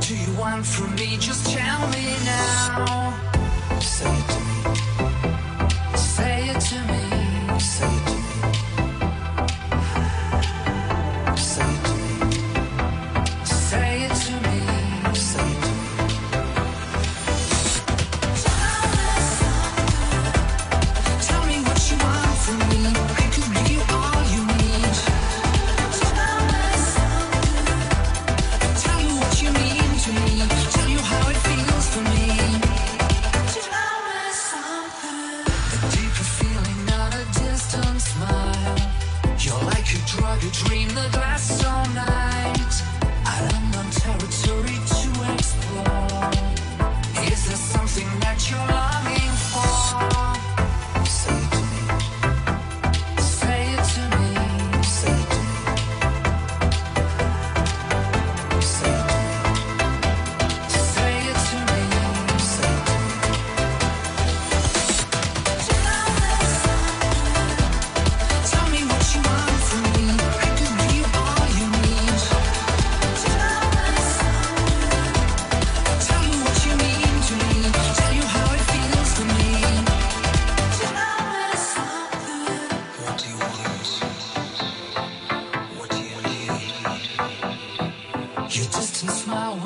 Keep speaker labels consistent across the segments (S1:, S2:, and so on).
S1: Do you want from me? Just tell me now.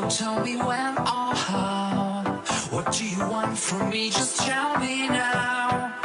S2: Don't
S1: tell me when or how. What do you want from me? Just tell me now.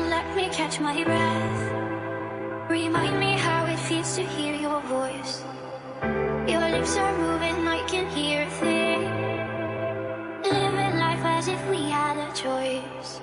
S3: and let me catch my breath. Remind me how it feels to hear your voice. Your lips are moving, I can hear a thing. Living life as if we had a choice.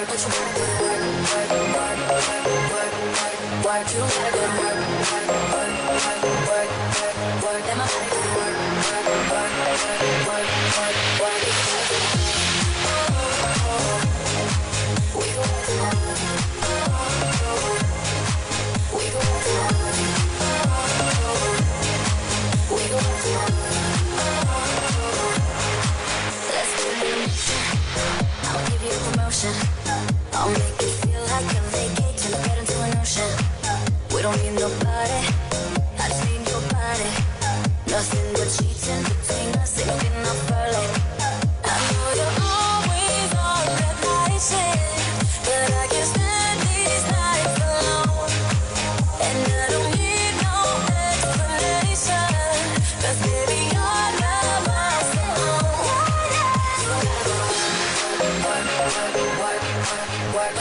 S4: Work, but you gotta go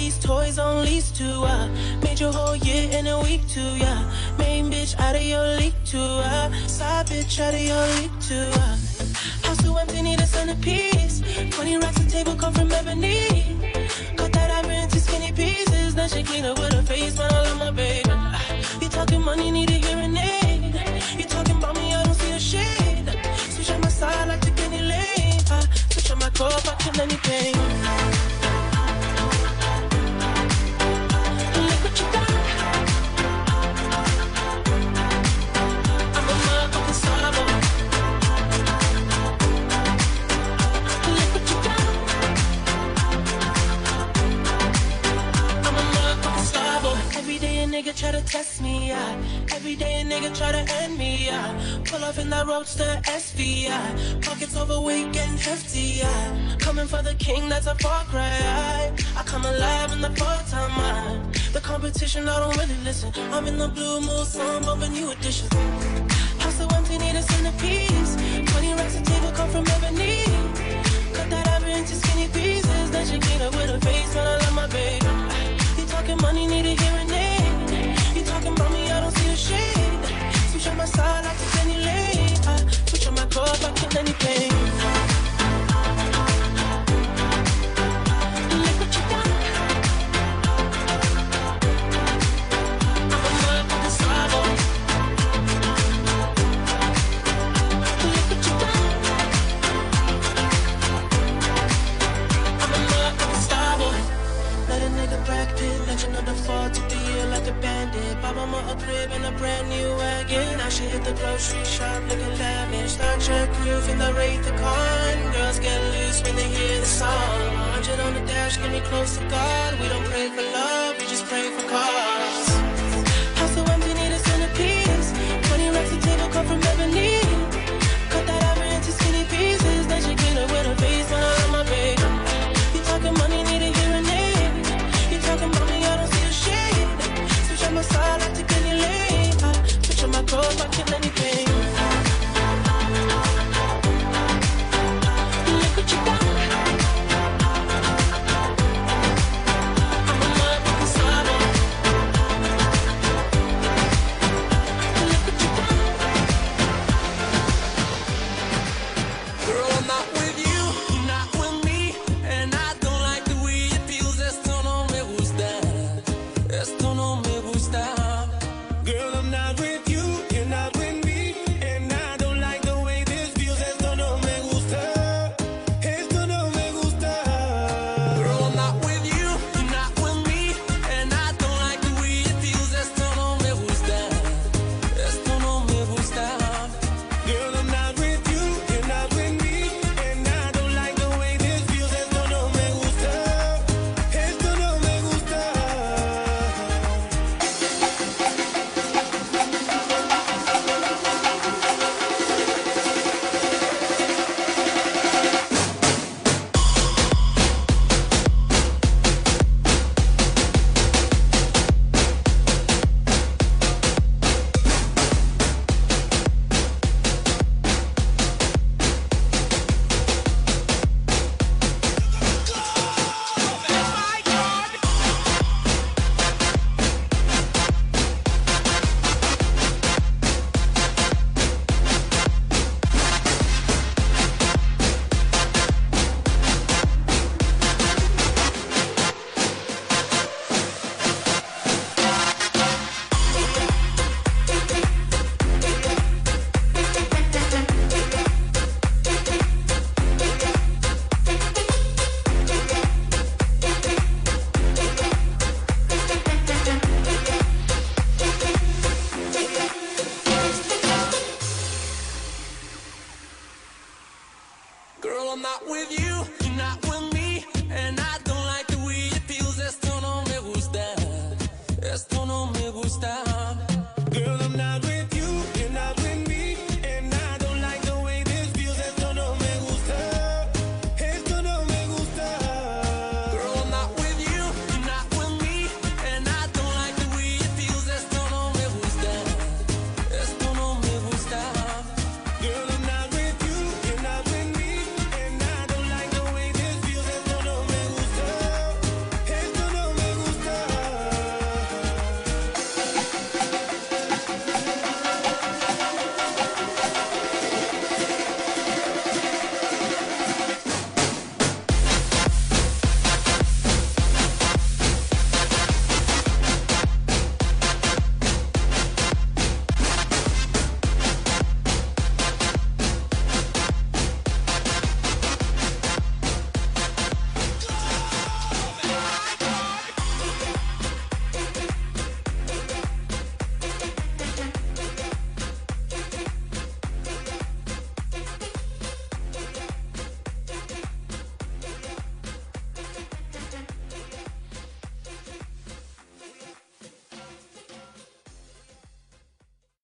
S5: these toys on lease to I made your whole year in a week to yeah. Main bitch out of your league to I side bitch out of your league to I. House too empty, need a centerpiece. Twenty racks a table come from ebony. Cut that ivory into skinny pieces. Then she clean up with her face, but I love my baby. You talking money, need a hearing aid. You talking about me, I don't see a shade. Switch on my side like the any Lane. Switch on my core, I kill anything. nigga try to test me, yeah. Every day a nigga try to end me, yeah. Pull off in that roadster SVI. Yeah. Pockets overweight, getting hefty, yeah. Coming for the king, that's a far cry. I come alive in the part-time mind. The competition, I don't really listen. I'm in the blue mood, some of a new edition. House so empty, need a centerpiece. 20 racks a table come from ebony. Cut that ivory into skinny pieces. That you get up with a face when I love my baby. You talking money, need a hearing aid. Talking about me, I don't see a shade. Switch on my side like a penny lane. I switch on my car, I kill any pain. Legend of the fall, bandit. Buy mama a crib and a brand new wagon. Now she hit the grocery shop looking lavish. Star Trek roof in the Wraith the Con. Girls get loose when they hear the song. 100 on the dash, get me close to God. We don't pray for love, we just pray for cause.